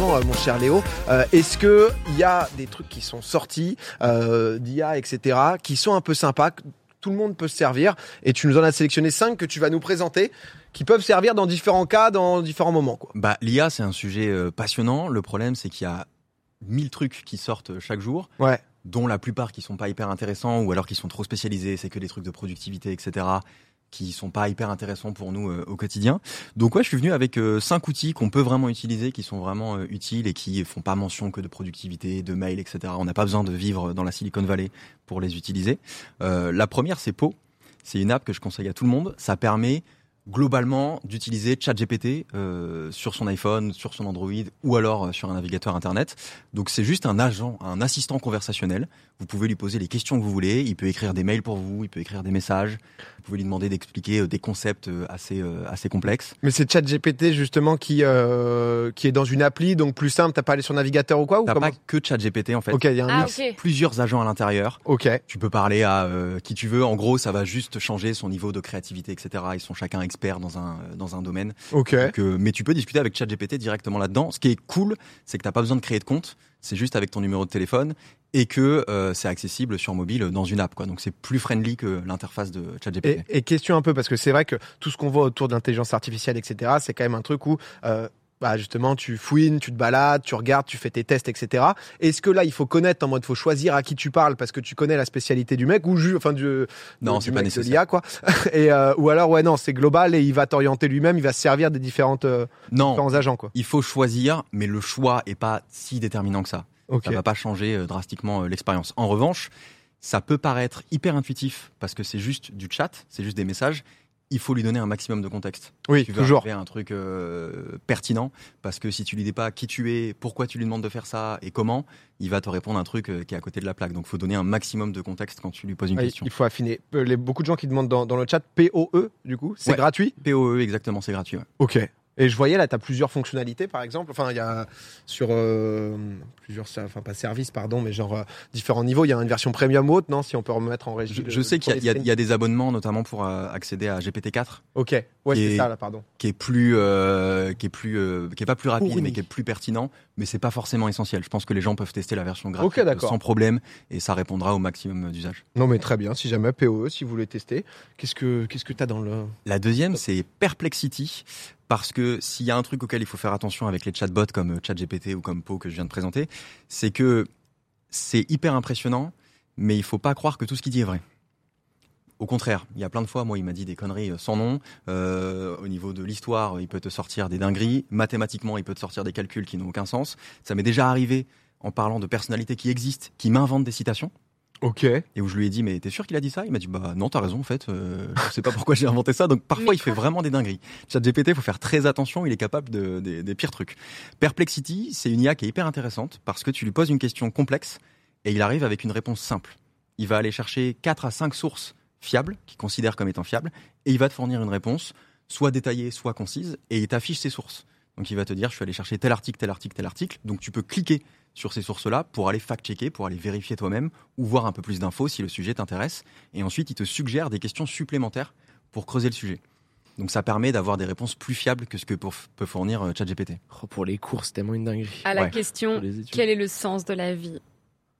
justement, euh, mon cher Léo, euh, est-ce que il y a des trucs qui sont sortis euh, d'IA, etc., qui sont un peu sympas, que tout le monde peut se servir, et tu nous en as sélectionné cinq que tu vas nous présenter, qui peuvent servir dans différents cas, dans différents moments. Quoi? Bah, l'IA, c'est un sujet euh, passionnant. Le problème, c'est qu'il y a mille trucs qui sortent chaque jour, Ouais. dont la plupart qui sont pas hyper intéressants ou alors qui sont trop spécialisés. C'est que des trucs de productivité, etc. qui sont pas hyper intéressants pour nous euh, au quotidien. Donc ouais, je suis venu avec euh, cinq outils qu'on peut vraiment utiliser, qui sont vraiment euh, utiles et qui font pas mention que de productivité, de mail, etc. On n'a pas besoin de vivre dans la Silicon Valley pour les utiliser. La première, c'est Po. C'est une app que je conseille à tout le monde. Ça permet globalement d'utiliser ChatGPT euh, sur son iPhone, sur son Android ou alors euh, sur un navigateur internet. Donc c'est juste un agent, un assistant conversationnel. Vous pouvez lui poser les questions que vous voulez. Il peut écrire des mails pour vous, il peut écrire des messages. Vous pouvez lui demander d'expliquer euh, des concepts euh, assez euh, assez complexes. Mais c'est ChatGPT justement qui euh, qui est dans une appli, donc plus simple. T'as pas allé sur navigateur ou quoi ou T'as comment pas que ChatGPT en fait. Ok, il y a un Ah. Plusieurs agents à l'intérieur. Ok. Tu peux parler à euh, qui tu veux. En gros, ça va juste changer son niveau de créativité, etc. Ils sont chacun experts dans un dans un domaine. Ok. Donc, euh, mais tu peux discuter avec ChatGPT directement là-dedans. Ce qui est cool, c'est que t'as pas besoin de créer de compte. C'est juste avec ton numéro de téléphone et que euh, c'est accessible sur mobile dans une app. Quoi. Donc c'est plus friendly que l'interface de ChatGPT. Et, et question un peu, parce que c'est vrai que tout ce qu'on voit autour de l'intelligence artificielle, etc., c'est quand même un truc où, euh, bah justement, tu fouines, tu te balades, tu regardes, tu fais tes tests, etc. Est-ce que là, il faut connaître en mode, faut choisir à qui tu parles parce que tu connais la spécialité du mec ou ju- enfin du, Non, du c'est pas mec de l'IA, quoi. et euh, ou alors, ouais, non, c'est global et il va t'orienter lui-même, il va se servir des différentes euh, Non, différents agents, quoi. il faut choisir, mais le choix est pas si déterminant que ça. Ok. Ça va pas changer euh, drastiquement euh, l'expérience. En revanche, ça peut paraître hyper intuitif parce que c'est juste du chat, c'est juste des messages. Il faut lui donner un maximum de contexte. Oui, tu veux toujours. à un truc euh, pertinent parce que si tu lui dis pas qui tu es, pourquoi tu lui demandes de faire ça et comment, il va te répondre un truc euh, qui est à côté de la plaque. Donc, faut donner un maximum de contexte quand tu lui poses une question. il faut affiner. Euh, Les, beaucoup de gens qui demandent dans, dans le chat POE, du coup, c'est Ouais. gratuit? POE, exactement, c'est gratuit. ouais. Ok. Et je voyais là, tu as plusieurs fonctionnalités, par exemple. Enfin, il y a sur euh, plusieurs, enfin pas services, pardon, mais genre euh, différents niveaux. Il y a une version premium haute, non Si on peut remettre en régie. Je, sais qu'il y a- y, y des abonnements, notamment pour euh, accéder à GPT-4, Ok. Ouais, c'est est- ça là, pardon. qui est plus, qui est plus, qui est pas plus rapide, mais qui est plus pertinent. Mais c'est pas forcément essentiel. Je pense que les gens peuvent tester la version gratuite sans problème et ça répondra au maximum d'usage. Non, mais très bien. Si jamais POE, si vous voulez tester, qu'est-ce que qu'est-ce que t'as dans le La deuxième, c'est Perplexity, parce que s'il y a un truc auquel il faut faire attention avec les chatbots comme euh, ChatGPT ou comme Po que je viens de présenter, c'est que c'est hyper impressionnant, mais il faut pas croire que tout ce qu'il dit est vrai. Au contraire, il y a plein de fois, moi, il m'a dit des conneries euh, sans nom. Euh, au niveau de l'histoire, il peut te sortir des dingueries. Mathématiquement, il peut te sortir des calculs qui n'ont aucun sens. Ça m'est déjà arrivé en parlant de personnalités qui existent, qui m'inventent des citations. Ok. Et où je lui ai dit, mais t'es sûr qu'il a dit ça? Il m'a dit, bah non, t'as raison, en fait. Euh, je sais pas pourquoi j'ai inventé ça. Donc parfois, Mais il fait vraiment des dingueries. ChatGPT, faut faire très attention. Il est capable de, des- des pires trucs. Perplexity, c'est une IA qui est hyper intéressante parce que tu lui poses une question complexe et il arrive avec une réponse simple. Il va aller chercher 4 à 5 sources fiables, qu'il considère comme étant fiables, et il va te fournir une réponse, soit détaillée, soit concise, et il t'affiche ses sources. Donc il va te dire, je suis allé chercher tel article, tel article, tel article. Donc tu peux cliquer sur ces sources-là pour aller fact-checker, pour aller vérifier toi-même ou voir un peu plus d'infos si le sujet t'intéresse. Et ensuite, il te suggère des questions supplémentaires pour creuser le sujet. Donc ça permet d'avoir des réponses plus fiables que ce que pour- peut fournir euh, ChatGPT. Oh, pour les cours, c'est tellement une dinguerie. À la Ouais. question, quel est le sens de la vie?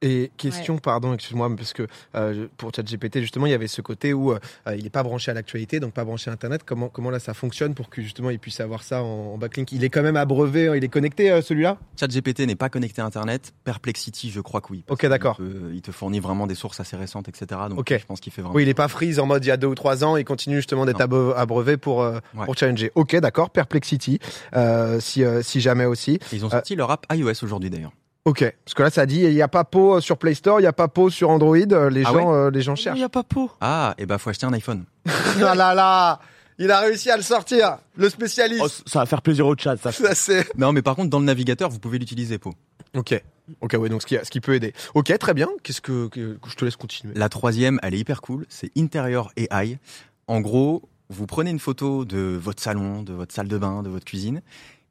Et question, pardon, excuse-moi, parce que euh, pour ChatGPT, justement, il y avait ce côté où euh, il n'est pas branché à l'actualité, donc pas branché à Internet. Comment, comment là ça fonctionne pour que justement il puisse avoir ça en, en backlink? Il est quand même abreuvé, hein, il est connecté euh, celui-là? ChatGPT n'est pas connecté à Internet. Perplexity, je crois que oui. Ok, d'accord. Il te fournit vraiment des sources assez récentes, etc. Donc Ok. je pense qu'il fait vraiment. Oui, il n'est pas freeze en mode il y a deux ou trois ans, il continue justement d'être abreuvé pour, euh, Ouais. pour challenger. Ok, d'accord, Perplexity, euh, si, euh, si jamais aussi. Ils ont Euh, sorti leur app iOS aujourd'hui d'ailleurs. Ok, parce que là ça dit il n'y a pas Pau sur Play Store, il n'y a pas Pau sur Android, euh, les, Ah gens, euh, les gens cherchent. Il n'y a pas peau. Ah, et bah faut acheter un iPhone. ah là là Il a réussi à le sortir, le spécialiste. Oh, ça va faire plaisir au chat, ça. Ça, c'est... Non, mais par contre, dans le navigateur, vous pouvez l'utiliser, Po. Ok, ok, ouais, donc ce qui, ce qui peut aider. Ok, très bien. Qu'est-ce que, que- que je te laisse continuer? La troisième, elle est hyper cool, c'est Interior AI. En gros, vous prenez une photo de votre salon, de votre salle de bain, de votre cuisine,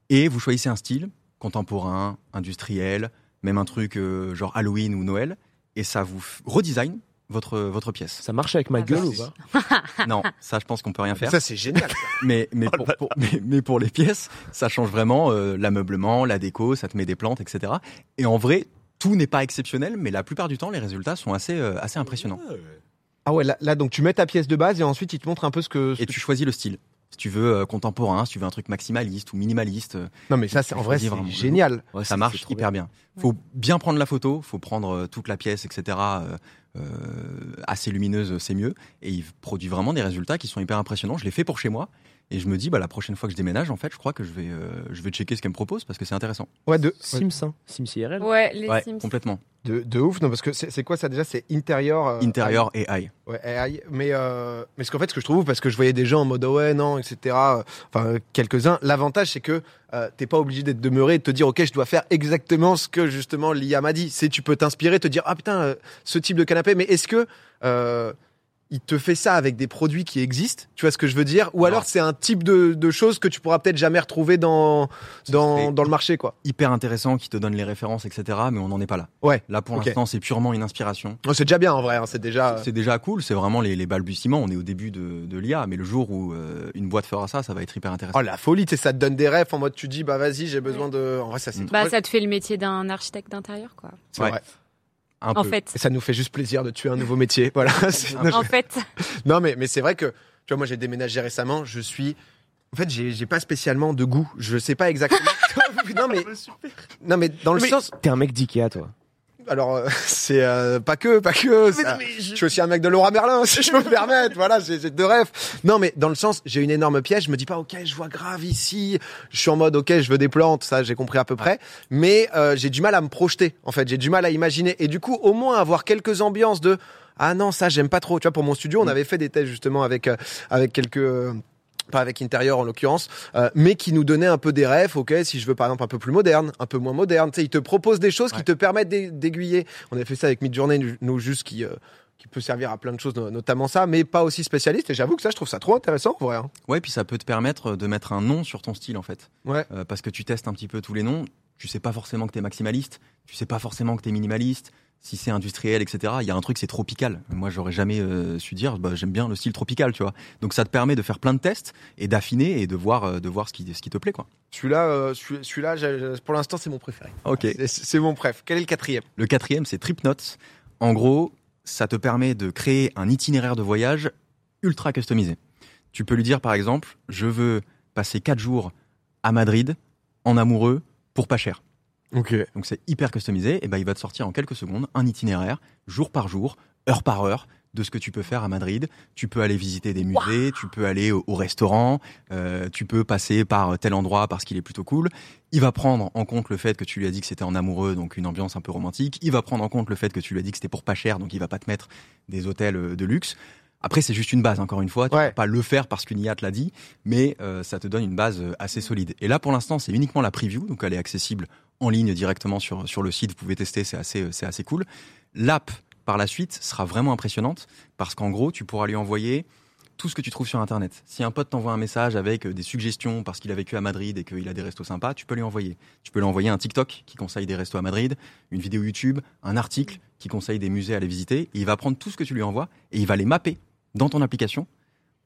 et vous choisissez un style contemporain, industriel, même un truc euh, genre Halloween ou Noël, et ça vous redesign votre votre pièce. Ça marche avec ma Ah, gueule bah, ou pas? Non, ça je pense qu'on peut rien faire. Ça, c'est génial. Mais mais Oh, le pour, pour- mais, mais pour les pièces, ça change vraiment euh, l'ameublement, la déco, ça te met des plantes, etc. Et en vrai, tout n'est pas exceptionnel, mais la plupart du temps, les résultats sont assez euh, assez impressionnants. Ah ouais, là, là, donc tu mets ta pièce de base et ensuite il te montre un peu ce que. ce Et que tu choisis le style. Si tu veux euh, contemporain, si tu veux un truc maximaliste ou minimaliste, euh, Non, mais ça, c'est en vrai, c'est vraiment. génial. Ouais, ça marche hyper bien. Faut bien prendre la photo, faut prendre euh, toute la pièce, etc. euh, assez lumineuse, c'est mieux. Et il produit vraiment des résultats qui sont hyper impressionnants. Je l'ai fait pour chez moi. Et je me dis, bah, la prochaine fois que je déménage, en fait, je crois que je vais, euh, je vais checker ce qu'elle me propose parce que c'est intéressant. Ouais, de, Sims, hein. Sims IRL. Ouais, les Ouais, Sims. complètement. de, de ouf. Non, parce que c'est quoi ça déjà? C'est intérieur. euh, Intérieur et AI. Ouais, AI. Mais, euh, mais ce qu'en fait, ce que je trouve, parce que je voyais des gens en mode oh ouais, non, etc. euh, Enfin, euh, quelques-uns. L'avantage, c'est que euh, t'es pas obligé d'être demeuré et de te dire ok, je dois faire exactement ce que justement l'IA m'a dit. C'est tu peux t'inspirer, te dire ah putain, euh, ce type de canapé. Mais est-ce que euh, il te fait ça avec des produits qui existent Tu vois ce que je veux dire? Ou alors c'est un type de, de choses que tu pourras peut-être jamais retrouver dans dans, dans le marché, quoi. Hyper intéressant, qui te donne les références, etc. Mais on n'en est pas là. Ouais, Là, pour l'instant, c'est purement une inspiration. Oh, c'est déjà bien en vrai. hein, c'est déjà. C'est déjà cool, c'est vraiment les, les balbutiements. On est au début de, de l'IA, mais le jour où euh, une boîte fera ça, ça va être hyper intéressant. Oh la folie, tu ça te donne des rêves en mode tu dis bah vas-y, j'ai besoin de. En vrai, ça c'est. Mm. trop- Bah, ça te fait le métier d'un architecte d'intérieur, quoi. c'est Ouais. vrai. Un En peu. fait. Et ça nous fait juste plaisir de tuer un nouveau métier. Voilà. C'est- En fait, non, mais, mais c'est vrai que, tu vois, moi j'ai déménagé récemment, je suis. En fait, j'ai j'ai pas spécialement de goût. Je sais pas exactement. non, mais, non, mais dans le Mais sens. T'es un mec d'Ikea, toi. Alors, euh, c'est euh, pas que, pas que. ça- je... suis aussi un mec de Laura Merlin, si je peux me permettre. Voilà, j'ai j'ai deux rêves. Non, mais dans le sens, j'ai une énorme pièce. Je me dis pas, ok, je vois grave ici. Je suis en mode, ok, je veux des plantes. Ça, j'ai compris à peu près. Mais euh, j'ai du mal à me projeter. En fait, j'ai du mal à imaginer. Et du coup, au moins avoir quelques ambiances de. Ah non, ça j'aime pas trop. Tu vois, pour mon studio, on Mm. avait fait des tests justement avec euh, avec quelques euh, pas avec intérieur en l'occurrence, euh, mais qui nous donnait un peu des rêves, ok, si je veux par exemple un peu plus moderne, un peu moins moderne, tu sais, ils te proposent des choses qui te permettent d'ai- d'aiguiller. On avait fait ça avec Midjourney, nous juste qui, euh, qui peut servir à plein de choses, no- notamment ça, mais pas aussi spécialiste, et j'avoue que ça, je trouve ça trop intéressant, en vrai. hein. Ouais, puis ça peut te permettre de mettre un nom sur ton style en fait. Ouais. Euh, parce que tu testes un petit peu tous les noms. Tu sais pas forcément que t'es maximaliste. Tu sais pas forcément que t'es minimaliste. Si c'est industriel, etc. Il y a un truc, c'est tropical. Moi, j'aurais jamais euh, su dire, bah, j'aime bien le style tropical, tu vois. Donc ça te permet de faire plein de tests et d'affiner et de voir, euh, de voir ce qui, ce qui te plaît, quoi. Celui-là, euh, celui- celui-là, pour l'instant, c'est mon préféré. Ok. C'est- C'est mon préf. Quel est le quatrième? Le quatrième, c'est TripNotes. En gros, ça te permet de créer un itinéraire de voyage ultra customisé. Tu peux lui dire, par exemple, je veux passer quatre jours à Madrid en amoureux pour pas cher. Ok. Donc c'est hyper customisé. Et ben il va te sortir en quelques secondes un itinéraire, jour par jour, heure par heure, de ce que tu peux faire à Madrid. Tu peux aller visiter des musées, tu peux aller au, au restaurant, euh, tu peux passer par tel endroit parce qu'il est plutôt cool. Il va prendre en compte le fait que tu lui as dit que c'était en amoureux, donc une ambiance un peu romantique. Il va prendre en compte le fait que tu lui as dit que c'était pour pas cher, donc il va pas te mettre des hôtels euh, de luxe. Après, c'est juste une base, encore une fois. Tu Ouais. peux pas le faire parce qu'une IA te l'a dit, mais euh, ça te donne une base euh, assez solide. Et là, pour l'instant, c'est uniquement la preview, donc elle est accessible en ligne directement sur, sur le site. Vous pouvez tester, c'est assez, euh, c'est assez cool. L'app, par la suite, sera vraiment impressionnante parce qu'en gros, tu pourras lui envoyer tout ce que tu trouves sur Internet. Si un pote t'envoie un message avec des suggestions parce qu'il a vécu à Madrid et qu'il a des restos sympas, tu peux lui envoyer. Tu peux lui envoyer un TikTok qui conseille des restos à Madrid, une vidéo YouTube, un article qui conseille des musées à aller visiter. Et il va prendre tout ce que tu lui envoies et il va les mapper dans ton application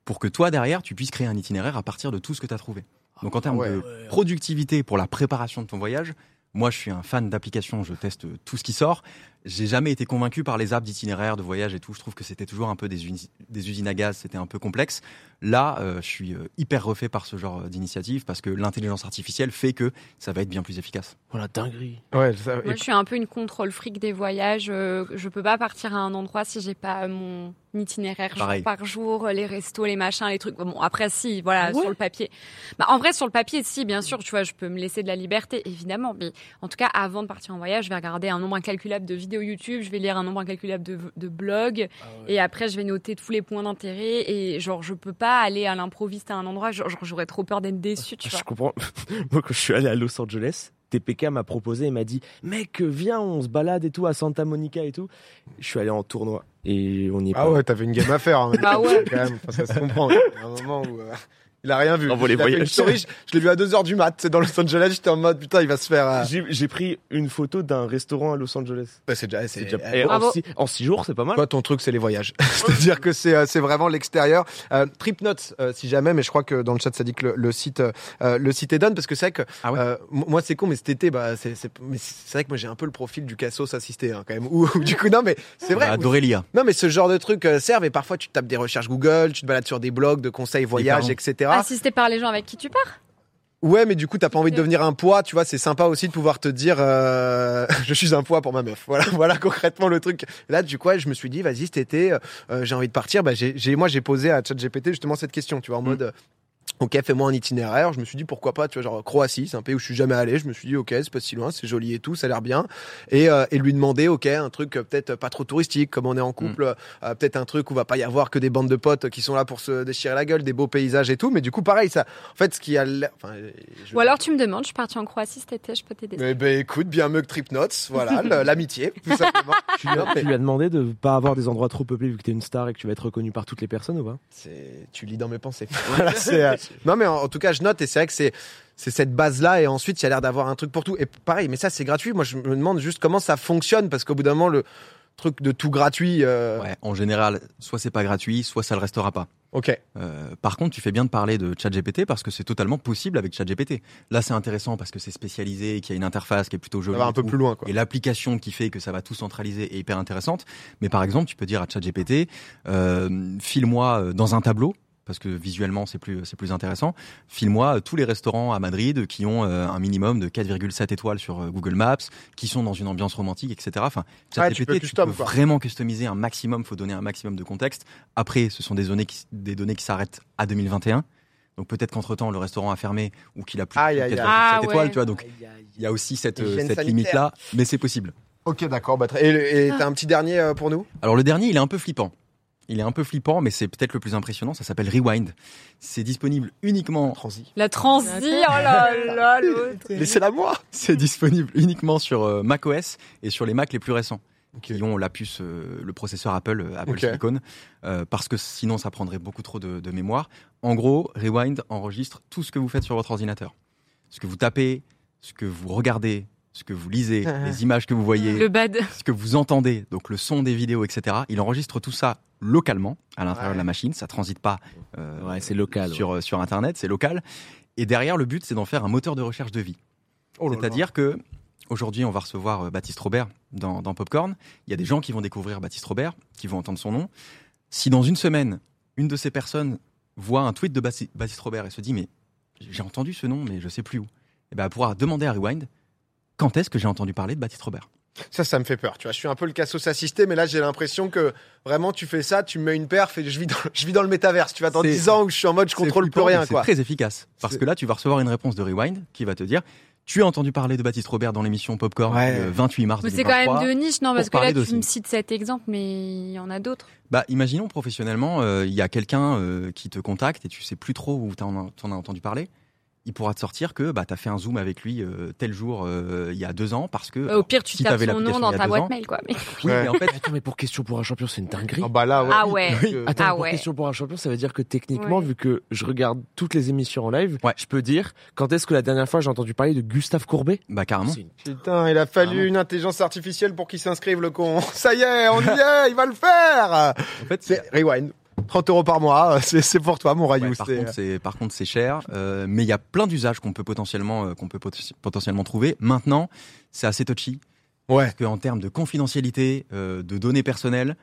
pour que toi, derrière, tu puisses créer un itinéraire à partir de tout ce que tu as trouvé. Donc en termes ouais. de productivité pour la préparation de ton voyage, moi je suis un fan d'applications, je teste tout ce qui sort. J'ai jamais été convaincu par les apps d'itinéraire, de voyage et tout. Je trouve que c'était toujours un peu des, des usines à gaz, c'était un peu complexe. Là, euh, je suis euh, hyper refait par ce genre d'initiative parce que l'intelligence artificielle fait que ça va être bien plus efficace. Voilà, dinguerie. Ouais, ça- moi, je suis un peu une contrôle fric des voyages. Euh, Je peux pas partir à un endroit si j'ai pas mon itinéraire jour par jour, les restos, les machins, les trucs. Bon, après, si, voilà, Ah ouais? sur le papier. Bah, en vrai, sur le papier, si, bien sûr, tu vois, je peux me laisser de la liberté, évidemment. Mais en tout cas, avant de partir en voyage, je vais regarder un nombre incalculable de vidéos YouTube, je vais lire un nombre incalculable de, de blogs, et après, je vais noter tous les points d'intérêt. Et genre, je peux pas aller à l'improviste à un endroit. Genre, j'aurais trop peur d'être déçu, tu vois. Je comprends. Moi, quand je suis allé à Los Angeles, TPK m'a proposé et m'a dit Mec, viens, on se balade et tout à Santa Monica et tout. Je suis allé en tournoi et on y est Ah pas. ouais, t'avais une game à faire. hein. Ah ouais. Quand même, ça se comprend. Il y a un moment où. euh, Il a rien vu. Envoie les Il a fait une voyages. story, je, je l'ai vu à 2h du mat. C'est dans Los Angeles. J'étais en mode, putain, il va se faire. euh, J'ai j'ai pris une photo d'un restaurant à Los Angeles. bah, c'est déjà, C'est déjà- eh, et en, six, en six jours, c'est pas mal. Toi, ton truc, c'est les voyages. C'est-à-dire que c'est euh, c'est vraiment l'extérieur. Euh, Trip Notes, euh, si jamais, mais je crois que dans le chat, ça dit que le, le site euh, le site est done parce que c'est vrai que Ah ouais. euh, moi c'est con, mais cet été, bah c'est c'est mais c'est vrai que moi j'ai un peu le profil du cassos assisté hein, quand même. Ou du coup non, mais c'est vrai. Bah, D'Aurélia. non mais ce genre de trucs euh, servent et parfois tu tapes des recherches Google, tu te balades sur des blogs de conseils voyages, etc. Assisté par les gens avec qui tu pars. Ouais, mais du coup, t'as pas envie de devenir un poids, tu vois, c'est sympa aussi de pouvoir te dire, euh, je suis un poids pour ma meuf. Voilà, voilà concrètement le truc. Là, du coup, ouais, je me suis dit, vas-y, cet été, euh, j'ai envie de partir. Bah, j'ai, moi, j'ai posé à ChatGPT justement cette question, tu vois, en Mm. mode, euh, ok, fais-moi un itinéraire. Je me suis dit, pourquoi pas, tu vois, genre Croatie, c'est un pays où je suis jamais allé. Je me suis dit, ok, c'est pas si loin, c'est joli et tout, ça a l'air bien. Et, euh, et lui demander, ok, un truc euh, peut-être pas trop touristique, comme on est en couple, euh, peut-être un truc où va pas y avoir que des bandes de potes qui sont là pour se déchirer la gueule, des beaux paysages et tout. Mais du coup, pareil, ça, en fait, ce qui a l'air, enfin, je- Ou alors tu me demandes, je suis partie en Croatie cet été, je peux t'aider. eh ben écoute, bien mieux que Trip Notes, voilà, l'amitié, tout simplement. Tu lui, as, tu lui as demandé de pas avoir des endroits trop peuplés vu que t'es une star et que tu vas être reconnu par toutes les personnes ou pas? C'est, tu lis dans mes pensées. Voilà, c'est, euh, non mais en, en tout cas, je note et c'est vrai que c'est, c'est cette base-là et ensuite il y a l'air d'avoir un truc pour tout. Et pareil, mais ça c'est gratuit. Moi, je me demande juste comment ça fonctionne parce qu'au bout d'un moment, le truc de tout gratuit. euh, Ouais, en général, soit c'est pas gratuit, soit ça le restera pas. Ok. Euh, par contre, tu fais bien de parler de ChatGPT parce que c'est totalement possible avec ChatGPT. Là, c'est intéressant parce que c'est spécialisé et qu'il y a une interface qui est plutôt Ça jolie. va un peu tout. plus loin, quoi. Et l'application qui fait que ça va tout centraliser est hyper intéressante. Mais par exemple, tu peux dire à ChatGPT, euh, file-moi euh, dans un tableau, parce que visuellement c'est plus c'est plus intéressant. File-moi euh, tous les restaurants à Madrid qui ont euh, un minimum de 4,7 étoiles sur euh, Google Maps, qui sont dans une ambiance romantique, etc. Enfin, Ouais, tu ChatGPT, peux tu, custom, peux quoi. vraiment customiser un maximum. Faut donner un maximum de contexte. Après, ce sont des données qui, des données qui s'arrêtent à 2021. Donc peut-être qu'entre temps le restaurant a fermé ou qu'il a plus Aïe, de aïe, aïe. 4,7 Ah, étoiles, ouais. tu vois. Donc il y a aussi cette, euh, cette limite là, mais c'est possible. Ok, d'accord. Bah, et t'as un petit dernier pour nous? Alors le dernier, il est un peu flippant. Il est un peu flippant, mais c'est peut-être le plus impressionnant. Ça s'appelle Rewind. C'est disponible uniquement. Transi. La transi, oh là là, l'autre. Laissez-la moi. C'est disponible uniquement sur euh, macOS et sur les Mac les plus récents, qui ont la puce, euh, le processeur Apple, euh, Apple Ok. Silicon, euh, parce que sinon ça prendrait beaucoup trop de, de mémoire. En gros, Rewind enregistre tout ce que vous faites sur votre ordinateur, ce que vous tapez, ce que vous regardez, ce que vous lisez, les images que vous voyez, Le bad. ce que vous entendez, donc le son des vidéos, etc. Il enregistre tout ça localement à l'intérieur Ouais. de la machine. Ça transite pas euh, Ouais, c'est local. sur, euh, sur Internet, c'est local. Et derrière, le but, c'est d'en faire un moteur de recherche de vie. Oh. C'est-à-dire que aujourd'hui, on va recevoir euh, Baptiste Robert dans, dans Popcorn. Il y a des gens qui vont découvrir Baptiste Robert, qui vont entendre son nom. Si dans une semaine, une de ces personnes voit un tweet de Bapti- Baptiste Robert et se dit mais j'ai entendu ce nom, mais je sais plus où, et ben elle pourra demander à Rewind quand est-ce que j'ai entendu parler de Baptiste Robert? Ça, ça me fait peur. Tu vois, je suis un peu le cassos assisté, mais là, j'ai l'impression que vraiment, tu fais ça, tu me mets une perf et je vis dans, je vis dans le métaverse. Tu vois, dans C'est- 10 ans où je suis en mode, je contrôle plus rien. C'est très efficace parce que là, tu vas recevoir une réponse de Rewind qui va te dire tu as entendu parler de Baptiste Robert dans l'émission Popcorn Ouais. le 28 mars Mais c'est 2023. quand même de niche, non Parce que là, tu me cites cet exemple, mais il y en a d'autres. Bah, imaginons professionnellement, euh, il y a quelqu'un euh, qui te contacte et tu sais plus trop où tu en, as entendu parler. Il pourra te sortir que bah, tu as fait un zoom avec lui euh, tel jour euh, il y a deux ans parce que. Au pire, tu si tapes t'avais son nom dans ta boîte ans- mail, quoi. Mais- Oui, Ouais. mais en fait, Attends, mais pour question pour un champion, c'est une dinguerie. Ah bah là, ouais. Ah ouais. Euh, Attends, Ah pour ouais. question pour un champion, ça veut dire que techniquement, Ouais. vu que je regarde toutes les émissions en live, Ouais. je peux dire quand est-ce que la dernière fois j'ai entendu parler de Gustave Courbet? Bah carrément. Une- Putain, il a fallu une intelligence artificielle pour qu'il s'inscrive, le con. Ça y est, on y est, il va le faire. En fait, C'est Rewind. 30 euros par mois, c'est c'est pour toi, mon Rayou. par c'est- contre, c'est par contre c'est cher, euh, mais il y a plein d'usages qu'on peut potentiellement euh, qu'on peut pot- potentiellement trouver. Maintenant, c'est assez touchy Ouais. parce qu'en termes de confidentialité, euh, de données personnelles,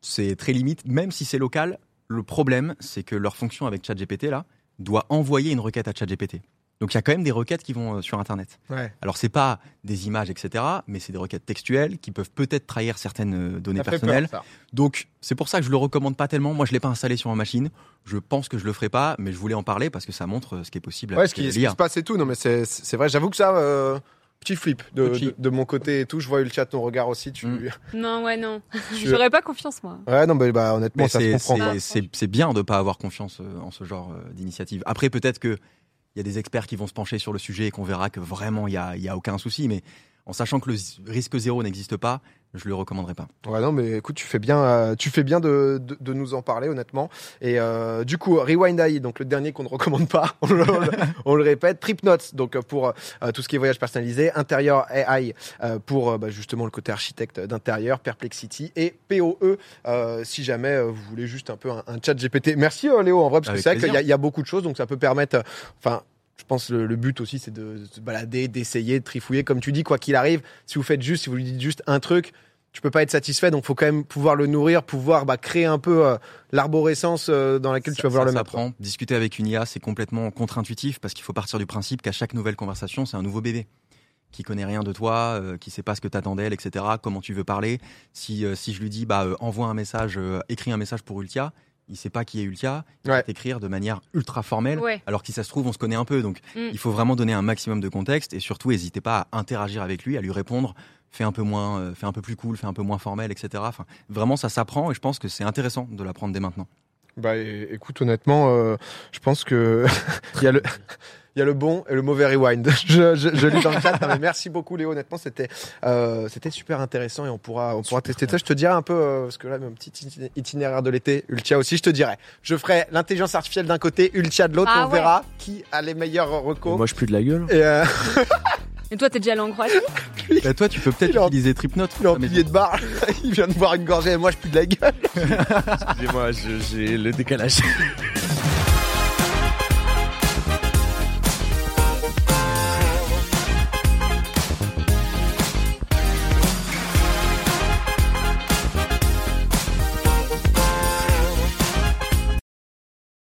c'est très limite. Même si c'est local, le problème c'est que leur fonction avec ChatGPT là doit envoyer une requête à ChatGPT. Donc il y a quand même des requêtes qui vont euh, sur Internet. Ouais. Alors c'est pas des images etc, mais c'est des requêtes textuelles qui peuvent peut-être trahir certaines euh, données personnelles. peur, ça. Donc c'est pour ça que je le recommande pas tellement. Moi je l'ai pas installé sur ma machine. Je pense que je le ferai pas, mais je voulais en parler parce que ça montre euh, ce qui est possible. Ouais, ce qui, ce qui se passe et tout. Non, mais c'est vrai. J'avoue que ça, euh, petit flip de, Petit. de, de mon côté et tout. Je vois eu le chat, ton regard aussi. Tu... Mm. Non, ouais, non. Je- J'aurais pas confiance, moi. Ouais, non, mais bah, honnêtement, Mais ça se c'est comprend. bien de pas avoir confiance en ce genre d'initiative. Après peut-être que il y a des experts qui vont se pencher sur le sujet et qu'on verra que vraiment il y a, a aucun souci, mais en sachant que le risque zéro n'existe pas, je le recommanderais pas. Ouais, non, mais écoute, tu fais bien, euh, tu fais bien de, de, de nous en parler, honnêtement. Et euh, du coup, Rewind AI, donc le dernier qu'on ne recommande pas, on le, on le répète. Trip Notes, donc euh, pour euh, tout ce qui est voyage personnalisé. Intérieur AI, euh, pour euh, bah, justement le côté architecte d'intérieur. Perplexity et POE, euh, si jamais euh, vous voulez juste un peu un, un chat GPT. Merci euh, Léo, en vrai, parce que c'est vrai qu'il y, y a beaucoup de choses, donc ça peut permettre, euh, enfin. Je pense le, le but aussi c'est de se balader, d'essayer, de trifouiller. Comme tu dis, quoi qu'il arrive, si vous faites juste, si vous lui dites juste un truc, tu peux pas être satisfait. Donc faut quand même pouvoir le nourrir, pouvoir bah, créer un peu euh, l'arborescence euh, dans laquelle tu vas vouloir Ça le mettre. Discuter avec une IA, c'est complètement contre-intuitif parce qu'il faut partir du principe qu'à chaque nouvelle conversation, c'est un nouveau bébé qui connaît rien de toi, euh, qui sait pas ce que t'attends d'elle, etc. Comment tu veux parler. Si euh, si je lui dis bah envoie un message, écris un message pour Ultia, il sait pas qui est Ultia. Il Ouais. va t'écrire de manière ultra formelle. Ouais. Alors que si ça se trouve, on se connaît un peu. Donc Mm. il faut vraiment donner un maximum de contexte et surtout n'hésitez pas à interagir avec lui, à lui répondre. Fais un peu moins, euh, fais un peu plus cool, fais un peu moins formel, etc. Enfin, vraiment, ça s'apprend et je pense que c'est intéressant de l'apprendre dès maintenant. Bah écoute, honnêtement, euh, je pense que il y a le il y a le bon et le mauvais rewind. Je, je, je lis dans le chat. Non, mais merci beaucoup Léo. Honnêtement, c'était euh, c'était super intéressant et on pourra on pourra tester ça. Je te dirai un peu euh, parce que là, mon petit itiné- itinéraire de l'été, Ultia aussi. Je te dirai. Je ferai l'intelligence artificielle d'un côté, Ultia de l'autre. Ah on ouais. verra qui a les meilleurs recos. Moi, je pue de la gueule. Et euh, Et toi, t'es déjà allé en Croatie? Bah, toi, tu peux peut-être utiliser Tripnote. il est en Mais- pilier de bar. il vient de boire une gorgée et moi je pue de la gueule. Excusez-moi, j'ai le décalage.